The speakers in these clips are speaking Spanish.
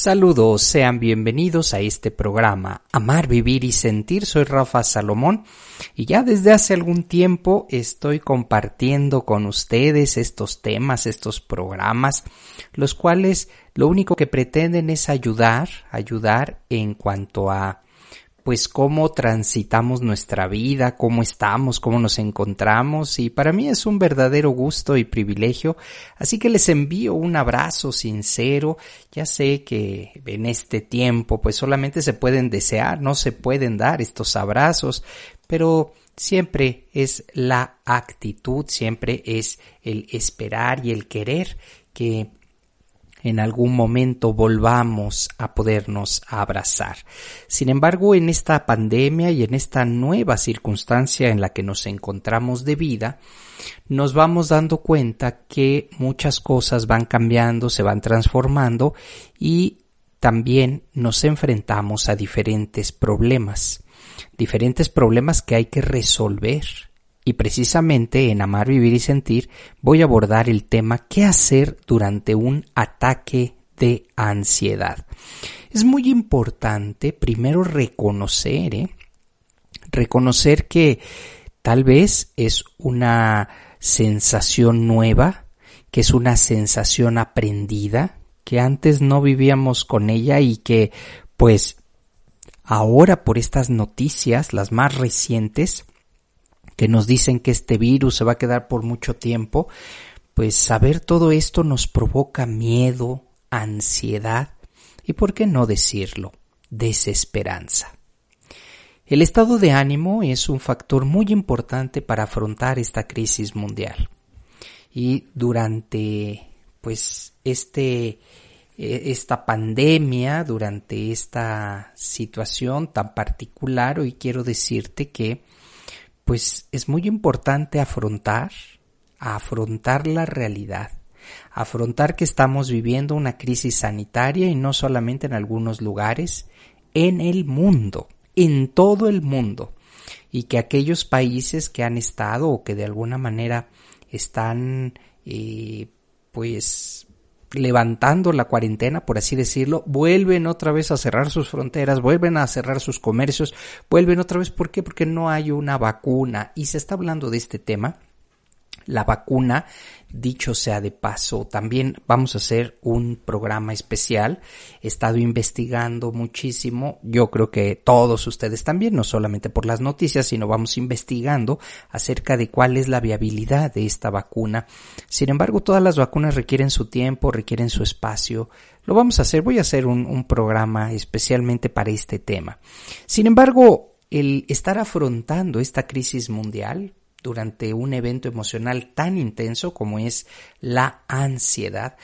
Saludos, sean bienvenidos a este programa Amar, Vivir y Sentir. Soy Rafa Salomón y ya desde hace algún tiempo estoy compartiendo con ustedes estos temas, estos programas, los cuales lo único que pretenden es ayudar, ayudar en cuanto a pues cómo transitamos nuestra vida, cómo estamos, cómo nos encontramos y para mí es un verdadero gusto y privilegio, así que les envío un abrazo sincero, ya sé que en este tiempo pues solamente se pueden desear, no se pueden dar estos abrazos, pero siempre es la actitud, siempre es el esperar y el querer que en algún momento volvamos a podernos abrazar. Sin embargo, en esta pandemia y en esta nueva circunstancia en la que nos encontramos de vida, nos vamos dando cuenta que muchas cosas van cambiando, se van transformando y también nos enfrentamos a diferentes problemas, diferentes problemas que hay que resolver y precisamente en Amar, Vivir y Sentir voy a abordar el tema ¿Qué hacer durante un ataque de ansiedad? Es muy importante primero reconocer, ¿eh? reconocer que tal vez es una sensación nueva, que es una sensación aprendida, que antes no vivíamos con ella y que pues ahora por estas noticias, las más recientes, que nos dicen que este virus se va a quedar por mucho tiempo, pues saber todo esto nos provoca miedo, ansiedad y, por qué no decirlo, desesperanza. El estado de ánimo es un factor muy importante para afrontar esta crisis mundial. Y durante pues este e, esta pandemia, durante esta situación tan particular, hoy quiero decirte que pues es muy importante afrontar, afrontar la realidad, afrontar que estamos viviendo una crisis sanitaria y no solamente en algunos lugares, en el mundo, en todo el mundo, y que aquellos países que han estado o que de alguna manera están eh, pues levantando la cuarentena, por así decirlo, vuelven otra vez a cerrar sus fronteras, vuelven a cerrar sus comercios, vuelven otra vez, ¿por qué? Porque no hay una vacuna y se está hablando de este tema la vacuna. Dicho sea de paso, también vamos a hacer un programa especial. He estado investigando muchísimo. Yo creo que todos ustedes también, no solamente por las noticias, sino vamos investigando acerca de cuál es la viabilidad de esta vacuna. Sin embargo, todas las vacunas requieren su tiempo, requieren su espacio. Lo vamos a hacer. Voy a hacer un, un programa especialmente para este tema. Sin embargo, el estar afrontando esta crisis mundial, durante un evento emocional tan intenso como es la ansiedad,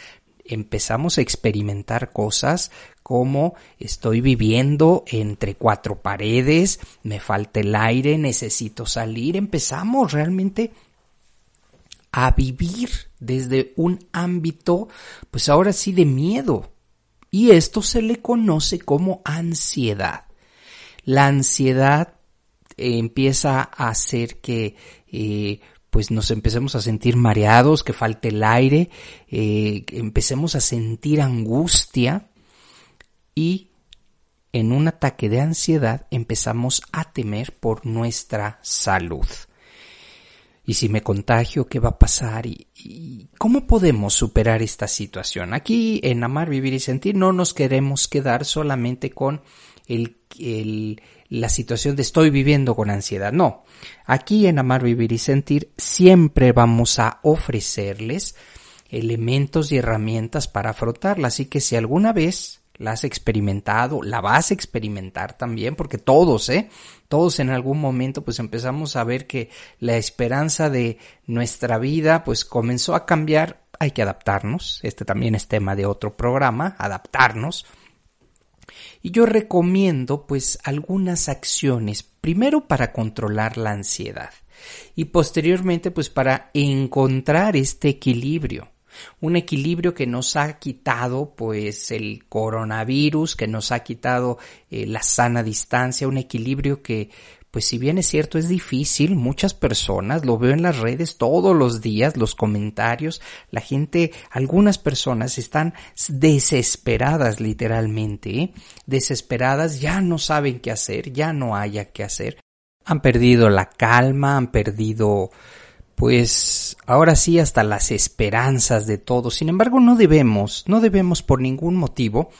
empezamos a experimentar cosas como estoy viviendo entre cuatro paredes, me falta el aire, necesito salir, empezamos realmente a vivir desde un ámbito, pues ahora sí, de miedo. Y esto se le conoce como ansiedad. La ansiedad empieza a hacer que eh, pues nos empecemos a sentir mareados, que falte el aire, eh, empecemos a sentir angustia y en un ataque de ansiedad empezamos a temer por nuestra salud. ¿Y si me contagio, qué va a pasar? ¿Y, cómo podemos superar esta situación? Aquí en Amar, Vivir y Sentir no nos queremos quedar solamente con el, el, la situación de estoy viviendo con ansiedad. No, aquí en Amar, Vivir y Sentir siempre vamos a ofrecerles elementos y herramientas para afrontarla. Así que si alguna vez la has experimentado, la vas a experimentar también, porque todos, ¿eh? Todos en algún momento pues empezamos a ver que la esperanza de nuestra vida pues comenzó a cambiar, hay que adaptarnos, este también es tema de otro programa, adaptarnos. Y yo recomiendo pues algunas acciones, primero para controlar la ansiedad. Y posteriormente pues para encontrar este equilibrio. Un equilibrio que nos ha quitado pues el coronavirus, que nos ha quitado eh, la sana distancia, un equilibrio que pues si bien es cierto es difícil, muchas personas, lo veo en las redes todos los días, los comentarios, la gente, algunas personas están desesperadas literalmente, ¿eh? desesperadas, ya no saben qué hacer, ya no haya qué hacer, han perdido la calma, han perdido pues ahora sí hasta las esperanzas de todos. Sin embargo, no debemos, no debemos por ningún motivo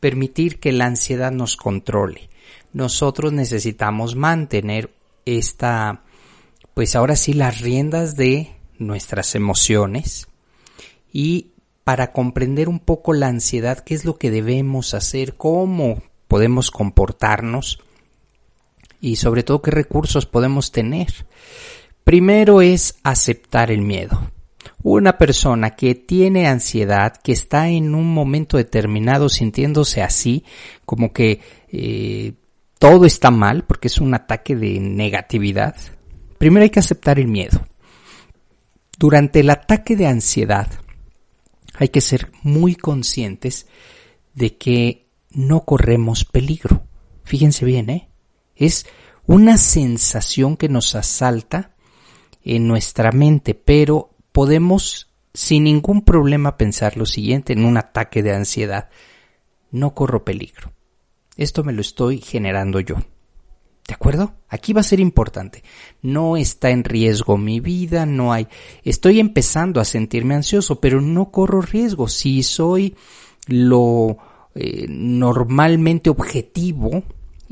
permitir que la ansiedad nos controle. Nosotros necesitamos mantener esta, pues ahora sí las riendas de nuestras emociones y para comprender un poco la ansiedad, qué es lo que debemos hacer, cómo podemos comportarnos y sobre todo qué recursos podemos tener. Primero es aceptar el miedo. Una persona que tiene ansiedad, que está en un momento determinado sintiéndose así, como que eh, todo está mal, porque es un ataque de negatividad, primero hay que aceptar el miedo. Durante el ataque de ansiedad hay que ser muy conscientes de que no corremos peligro. Fíjense bien, ¿eh? Es una sensación que nos asalta en nuestra mente, pero podemos sin ningún problema pensar lo siguiente en un ataque de ansiedad. No corro peligro. Esto me lo estoy generando yo. ¿De acuerdo? Aquí va a ser importante. No está en riesgo mi vida, no hay... Estoy empezando a sentirme ansioso, pero no corro riesgo. Si soy lo eh, normalmente objetivo,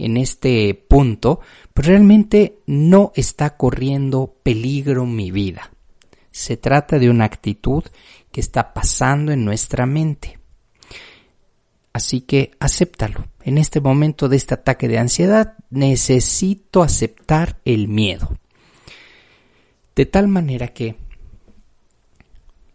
en este punto, pues realmente no está corriendo peligro mi vida. Se trata de una actitud que está pasando en nuestra mente. Así que acéptalo. En este momento de este ataque de ansiedad necesito aceptar el miedo. De tal manera que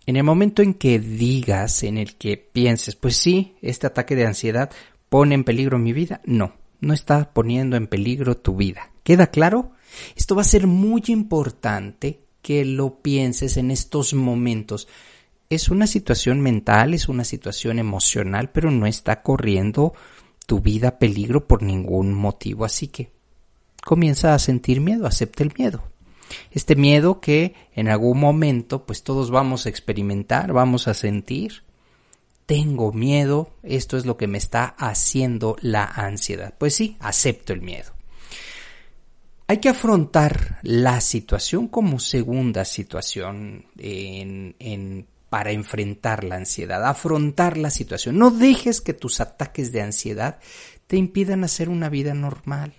en el momento en que digas, en el que pienses, pues sí, este ataque de ansiedad pone en peligro mi vida, no no está poniendo en peligro tu vida. ¿Queda claro? Esto va a ser muy importante que lo pienses en estos momentos. Es una situación mental, es una situación emocional, pero no está corriendo tu vida peligro por ningún motivo. Así que comienza a sentir miedo, acepta el miedo. Este miedo que en algún momento pues todos vamos a experimentar, vamos a sentir tengo miedo, esto es lo que me está haciendo la ansiedad. Pues sí, acepto el miedo. Hay que afrontar la situación como segunda situación en, para enfrentar la ansiedad, afrontar la situación. No dejes que tus ataques de ansiedad te impidan hacer una vida normal.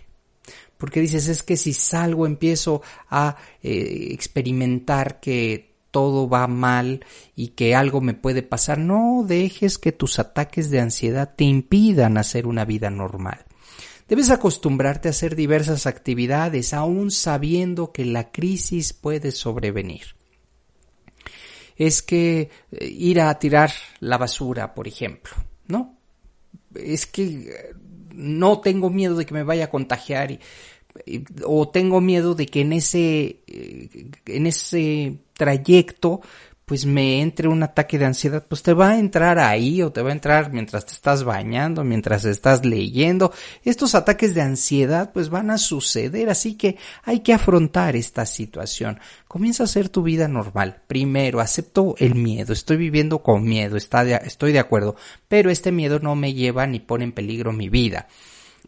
Porque dices, es que si salgo empiezo a eh, experimentar que todo va mal y que algo me puede pasar. No dejes que tus ataques de ansiedad te impidan hacer una vida normal. Debes acostumbrarte a hacer diversas actividades aún sabiendo que la crisis puede sobrevenir. Es que eh, ir a tirar la basura, por ejemplo, ¿no? Es que eh, no tengo miedo de que me vaya a contagiar y o tengo miedo de que en ese, eh, en ese trayecto pues me entre un ataque de ansiedad, pues te va a entrar ahí o te va a entrar mientras te estás bañando, mientras estás leyendo. Estos ataques de ansiedad pues van a suceder, así que hay que afrontar esta situación. Comienza a hacer tu vida normal. Primero, acepto el miedo, estoy viviendo con miedo, está estoy de acuerdo, pero este miedo no me lleva ni pone en peligro mi vida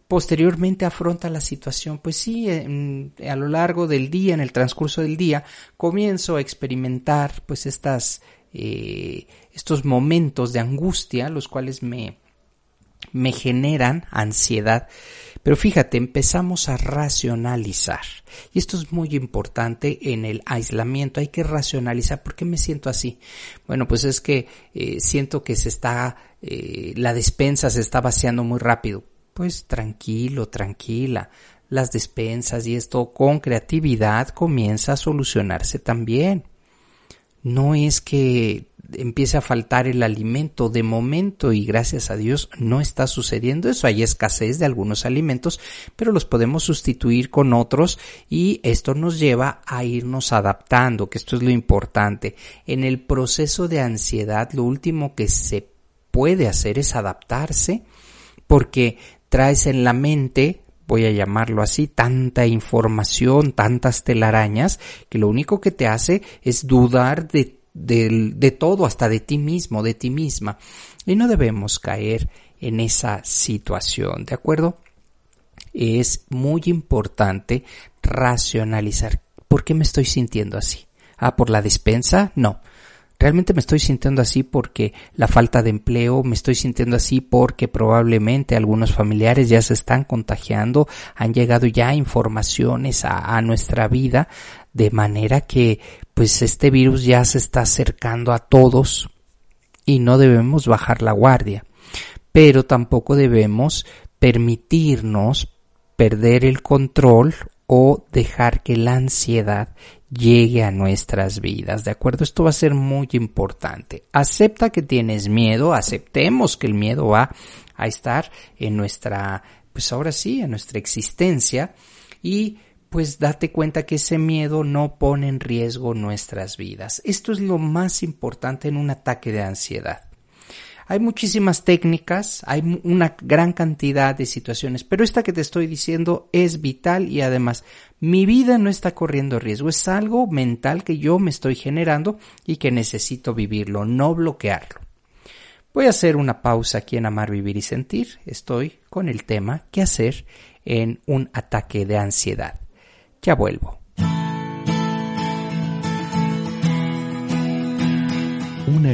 posteriormente afronta la situación, pues sí, a lo largo del día, en el transcurso del día, comienzo a experimentar pues estas, eh, estos momentos de angustia, los cuales me, me generan ansiedad. Pero fíjate, empezamos a racionalizar. Y esto es muy importante en el aislamiento. Hay que racionalizar. ¿Por qué me siento así? Bueno, pues es que eh, siento que se está, eh, la despensa se está vaciando muy rápido pues tranquilo, tranquila. Las despensas y esto con creatividad comienza a solucionarse también. No es que empiece a faltar el alimento de momento y gracias a Dios no está sucediendo eso. Hay escasez de algunos alimentos, pero los podemos sustituir con otros y esto nos lleva a irnos adaptando, que esto es lo importante. En el proceso de ansiedad lo último que se puede hacer es adaptarse porque traes en la mente, voy a llamarlo así, tanta información, tantas telarañas, que lo único que te hace es dudar de, todo, hasta de ti mismo, de ti misma. Y no debemos caer en esa situación, ¿de acuerdo? Es muy importante racionalizar. ¿Por qué me estoy sintiendo así? Ah, por la despensa? No. Realmente me estoy sintiendo así porque la falta de empleo, me estoy sintiendo así porque probablemente algunos familiares ya se están contagiando, han llegado ya informaciones a, a nuestra vida de manera que pues este virus ya se está acercando a todos y no debemos bajar la guardia, pero tampoco debemos permitirnos perder el control o dejar que la ansiedad llegue a nuestras vidas, ¿de acuerdo? Esto va a ser muy importante. Acepta que tienes miedo, aceptemos que el miedo va a estar en nuestra, pues ahora sí, en nuestra existencia y pues date cuenta que ese miedo no pone en riesgo nuestras vidas. Esto es lo más importante en un ataque de ansiedad. Hay muchísimas técnicas, hay una gran cantidad de situaciones, pero esta que te estoy diciendo es vital y además mi vida no está corriendo riesgo, es algo mental que yo me estoy generando y que necesito vivirlo, no bloquearlo. Voy a hacer una pausa aquí en Amar, Vivir y Sentir. Estoy con el tema ¿Qué hacer en un ataque de ansiedad? Ya vuelvo.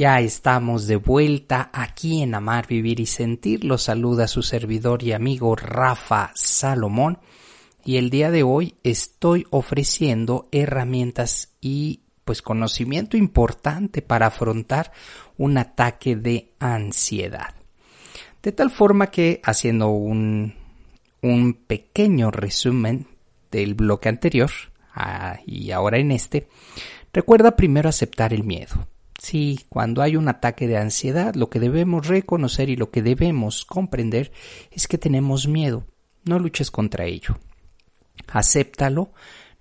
Ya estamos de vuelta aquí en Amar, Vivir y Sentir. Los saluda su servidor y amigo Rafa Salomón. Y el día de hoy estoy ofreciendo herramientas y pues conocimiento importante para afrontar un ataque de ansiedad. De tal forma que haciendo un, un pequeño resumen del bloque anterior ah, y ahora en este, recuerda primero aceptar el miedo Sí, cuando hay un ataque de ansiedad, lo que debemos reconocer y lo que debemos comprender es que tenemos miedo. No luches contra ello. Acéptalo.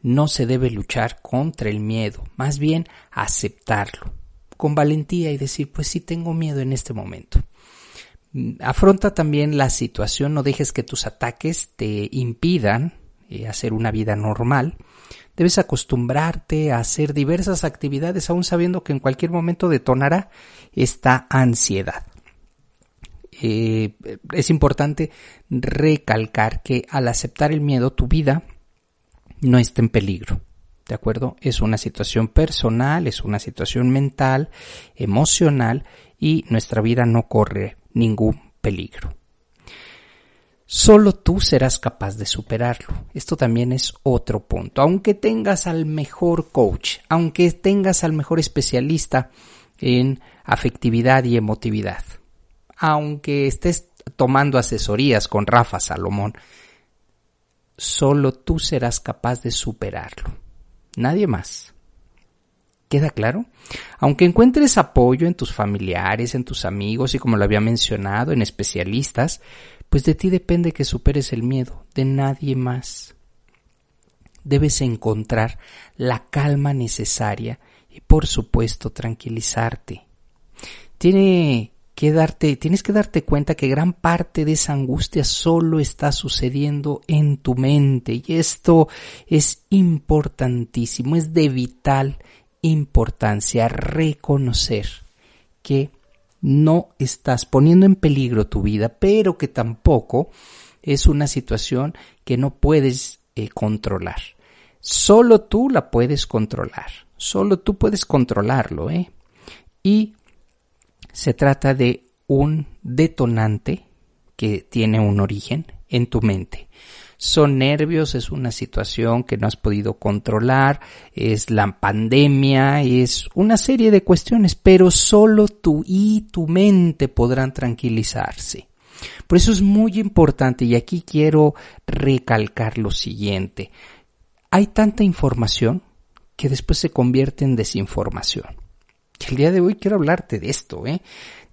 No se debe luchar contra el miedo, más bien aceptarlo con valentía y decir, pues sí tengo miedo en este momento. Afronta también la situación, no dejes que tus ataques te impidan eh, hacer una vida normal. Debes acostumbrarte a hacer diversas actividades aún sabiendo que en cualquier momento detonará esta ansiedad. Eh, es importante recalcar que al aceptar el miedo tu vida no está en peligro. ¿De acuerdo? Es una situación personal, es una situación mental, emocional y nuestra vida no corre ningún peligro. Solo tú serás capaz de superarlo. Esto también es otro punto. Aunque tengas al mejor coach, aunque tengas al mejor especialista en afectividad y emotividad, aunque estés tomando asesorías con Rafa Salomón, solo tú serás capaz de superarlo. Nadie más. ¿Queda claro? Aunque encuentres apoyo en tus familiares, en tus amigos y como lo había mencionado, en especialistas, pues de ti depende que superes el miedo, de nadie más. Debes encontrar la calma necesaria y por supuesto tranquilizarte. Tiene que darte, tienes que darte cuenta que gran parte de esa angustia solo está sucediendo en tu mente y esto es importantísimo, es de vital importancia reconocer que no estás poniendo en peligro tu vida, pero que tampoco es una situación que no puedes eh, controlar. Solo tú la puedes controlar. Solo tú puedes controlarlo, ¿eh? Y se trata de un detonante que tiene un origen en tu mente. Son nervios, es una situación que no has podido controlar, es la pandemia, es una serie de cuestiones, pero solo tú y tu mente podrán tranquilizarse. Por eso es muy importante y aquí quiero recalcar lo siguiente. Hay tanta información que después se convierte en desinformación. el día de hoy quiero hablarte de esto, ¿eh?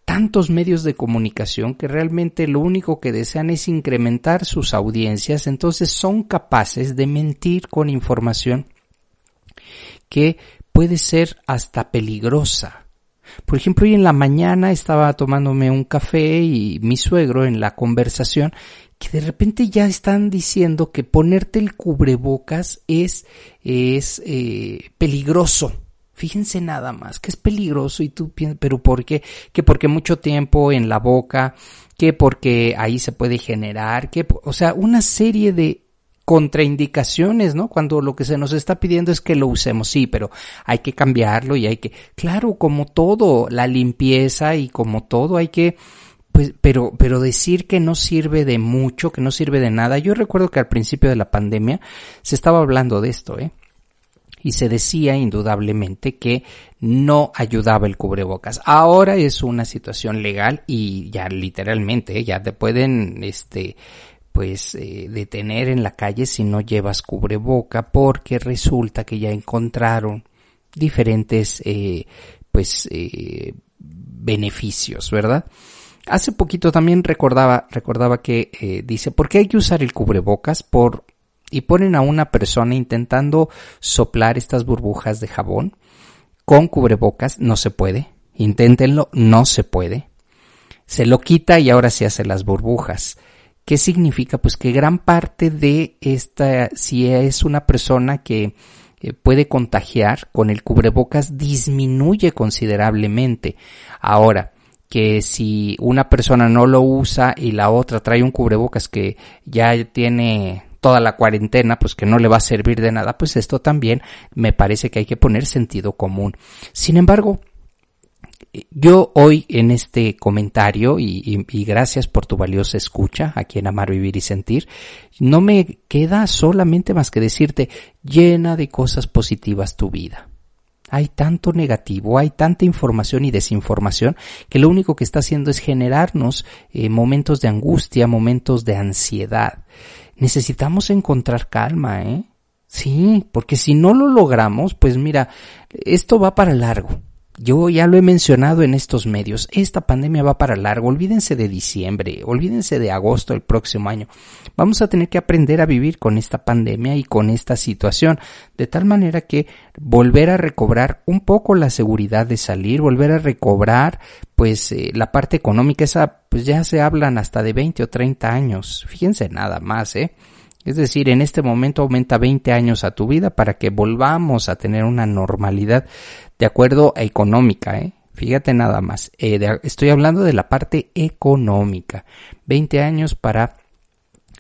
Tantos medios de comunicación que realmente lo único que desean es incrementar sus audiencias, entonces son capaces de mentir con información que puede ser hasta peligrosa. Por ejemplo, hoy en la mañana estaba tomándome un café y mi suegro en la conversación que de repente ya están diciendo que ponerte el cubrebocas es, es eh, peligroso. Fíjense nada más, que es peligroso y tú piensas, pero ¿por qué? Que porque mucho tiempo en la boca, que porque ahí se puede generar, que, o sea, una serie de contraindicaciones, ¿no? Cuando lo que se nos está pidiendo es que lo usemos, sí, pero hay que cambiarlo y hay que, claro, como todo, la limpieza y como todo hay que, pues, pero, pero decir que no sirve de mucho, que no sirve de nada. Yo recuerdo que al principio de la pandemia se estaba hablando de esto, ¿eh? Y se decía indudablemente que no ayudaba el cubrebocas. Ahora es una situación legal y ya literalmente ya te pueden este pues eh, detener en la calle si no llevas cubreboca porque resulta que ya encontraron diferentes eh, pues eh, beneficios, ¿verdad? Hace poquito también recordaba, recordaba que dice, ¿por qué hay que usar el cubrebocas? Por y ponen a una persona intentando soplar estas burbujas de jabón con cubrebocas, no se puede. Inténtenlo, no se puede. Se lo quita y ahora se hace las burbujas. ¿Qué significa? Pues que gran parte de esta, si es una persona que eh, puede contagiar con el cubrebocas, disminuye considerablemente. Ahora, que si una persona no lo usa y la otra trae un cubrebocas que ya tiene toda la cuarentena, pues que no le va a servir de nada, pues esto también me parece que hay que poner sentido común. Sin embargo, yo hoy en este comentario y, gracias por tu valiosa escucha aquí en Amar, Vivir y Sentir, no me queda solamente más que decirte llena de cosas positivas tu vida. Hay tanto negativo, hay tanta información y desinformación que lo único que está haciendo es generarnos eh, momentos de angustia, momentos de ansiedad necesitamos encontrar calma, ¿eh? Sí, porque si no lo logramos, pues mira, esto va para largo. Yo ya lo he mencionado en estos medios, esta pandemia va para largo, olvídense de diciembre, olvídense de agosto del próximo año. Vamos a tener que aprender a vivir con esta pandemia y con esta situación, de tal manera que volver a recobrar un poco la seguridad de salir, volver a recobrar pues eh, la parte económica, esa pues ya se hablan hasta de 20 o 30 años, fíjense nada más, eh. Es decir, en este momento aumenta 20 años a tu vida para que volvamos a tener una normalidad de acuerdo a económica, ¿eh? Fíjate nada más, eh, estoy hablando de la parte económica. 20 años para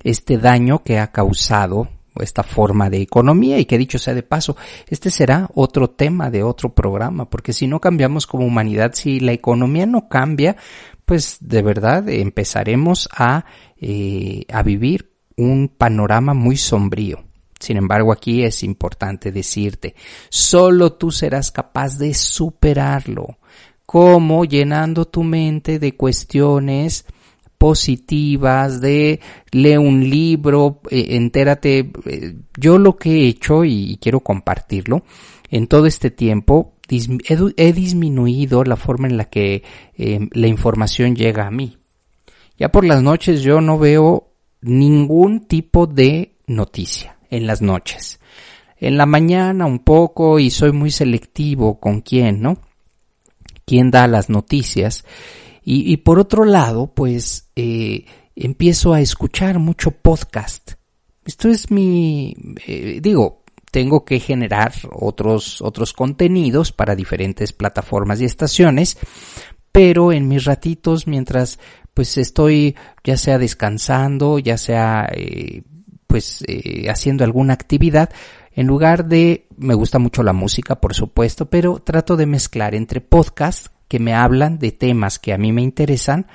este daño que ha causado esta forma de economía y que dicho sea de paso, este será otro tema de otro programa, porque si no cambiamos como humanidad, si la economía no cambia, pues de verdad empezaremos a, eh, a vivir un panorama muy sombrío. Sin embargo, aquí es importante decirte, solo tú serás capaz de superarlo. ¿Cómo? Llenando tu mente de cuestiones positivas, de lee un libro, eh, entérate. Eh, yo lo que he hecho y quiero compartirlo, en todo este tiempo he, disminuido la forma en la que eh, la información llega a mí. Ya por las noches yo no veo ningún tipo de noticia en las noches. En la mañana un poco y soy muy selectivo con quién, ¿no? Quién da las noticias. Y, por otro lado, pues eh, empiezo a escuchar mucho podcast. Esto es mi, eh, digo, tengo que generar otros, otros contenidos para diferentes plataformas y estaciones, pero en mis ratitos, mientras pues estoy ya sea descansando, ya sea eh, pues eh, haciendo alguna actividad, en lugar de, me gusta mucho la música, por supuesto, pero trato de mezclar entre podcasts que me hablan de temas que a mí me interesan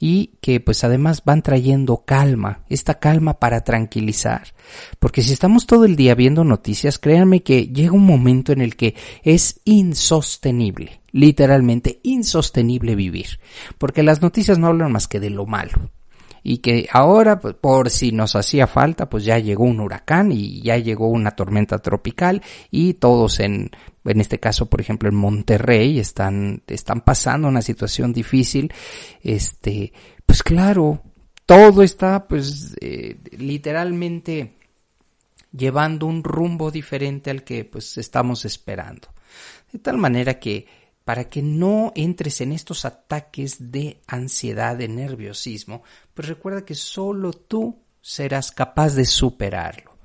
y que pues además van trayendo calma, esta calma para tranquilizar. Porque si estamos todo el día viendo noticias, créanme que llega un momento en el que es insostenible, literalmente insostenible vivir. Porque las noticias no hablan más que de lo malo y que ahora, pues, por si nos hacía falta, pues ya llegó un huracán y ya llegó una tormenta tropical y todos en, en este caso, por ejemplo, en Monterrey están, están pasando una situación difícil, este, pues claro, todo está, pues, eh, literalmente llevando un rumbo diferente al que, pues, estamos esperando. De tal manera que para que no entres en estos ataques de ansiedad, de nerviosismo, pues recuerda que solo tú serás capaz de superarlo.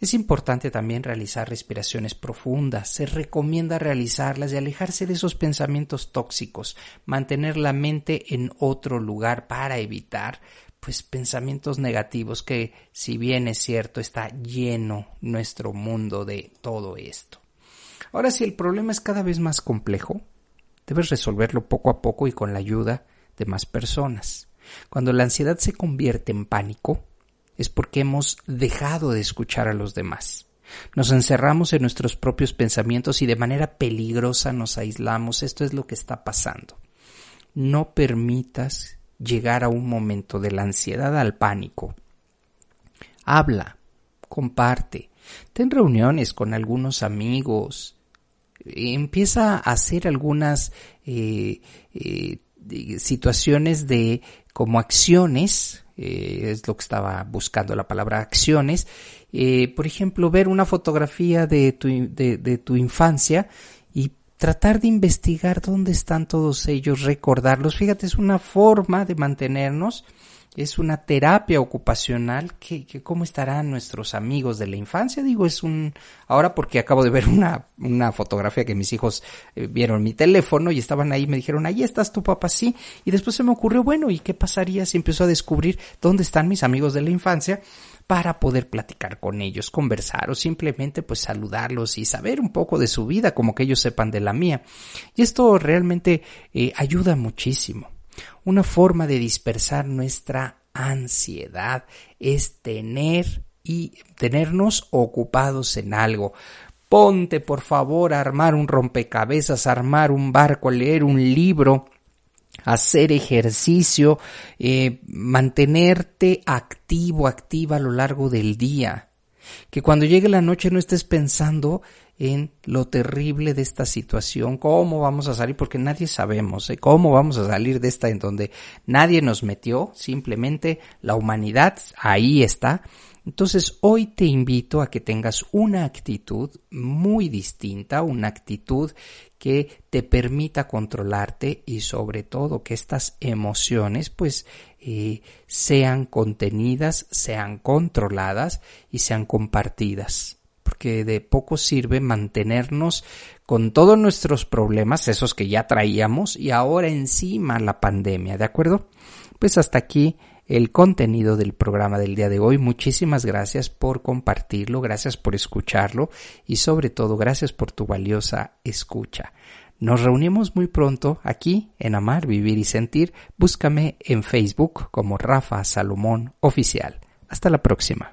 Es importante también realizar respiraciones profundas. Se recomienda realizarlas y alejarse de esos pensamientos tóxicos, mantener la mente en otro lugar para evitar pues pensamientos negativos que si bien es cierto está lleno nuestro mundo de todo esto. Ahora, si el problema es cada vez más complejo, debes resolverlo poco a poco y con la ayuda de más personas. Cuando la ansiedad se convierte en pánico, es porque hemos dejado de escuchar a los demás. Nos encerramos en nuestros propios pensamientos y de manera peligrosa nos aislamos. Esto es lo que está pasando. No permitas llegar a un momento de la ansiedad al pánico. Habla, comparte, ten reuniones con algunos amigos, empieza a hacer algunas eh, eh, situaciones de como acciones, eh, es lo que estaba buscando la palabra acciones, por ejemplo, ver una fotografía de tu, de tu infancia y tratar de investigar dónde están todos ellos, recordarlos. Fíjate, es una forma de mantenernos es una terapia ocupacional que, que, cómo estarán nuestros amigos de la infancia digo es un ahora porque acabo de ver una, una fotografía que mis hijos eh, vieron mi teléfono y estaban ahí me dijeron ahí estás tu papá sí y después se me ocurrió bueno y qué pasaría si empezó a descubrir dónde están mis amigos de la infancia para poder platicar con ellos, conversar o simplemente pues saludarlos y saber un poco de su vida como que ellos sepan de la mía. Y esto realmente eh, ayuda muchísimo. Una forma de dispersar nuestra ansiedad es tener y tenernos ocupados en algo. Ponte, por favor, a armar un rompecabezas, armar un barco, leer un libro, hacer ejercicio, eh, mantenerte activo, activa a lo largo del día. Que cuando llegue la noche no estés pensando en lo terrible de esta situación, cómo vamos a salir, porque nadie sabemos, ¿eh? cómo vamos a salir de esta en donde nadie nos metió, simplemente la humanidad ahí está. Entonces hoy te invito a que tengas una actitud muy distinta, una actitud que te permita controlarte y sobre todo que estas emociones pues eh, sean contenidas, sean controladas y sean compartidas porque de poco sirve mantenernos con todos nuestros problemas, esos que ya traíamos, y ahora encima la pandemia, ¿de acuerdo? Pues hasta aquí el contenido del programa del día de hoy. Muchísimas gracias por compartirlo, gracias por escucharlo y sobre todo gracias por tu valiosa escucha. Nos reunimos muy pronto aquí en Amar, Vivir y Sentir. Búscame en Facebook como Rafa Salomón Oficial. Hasta la próxima.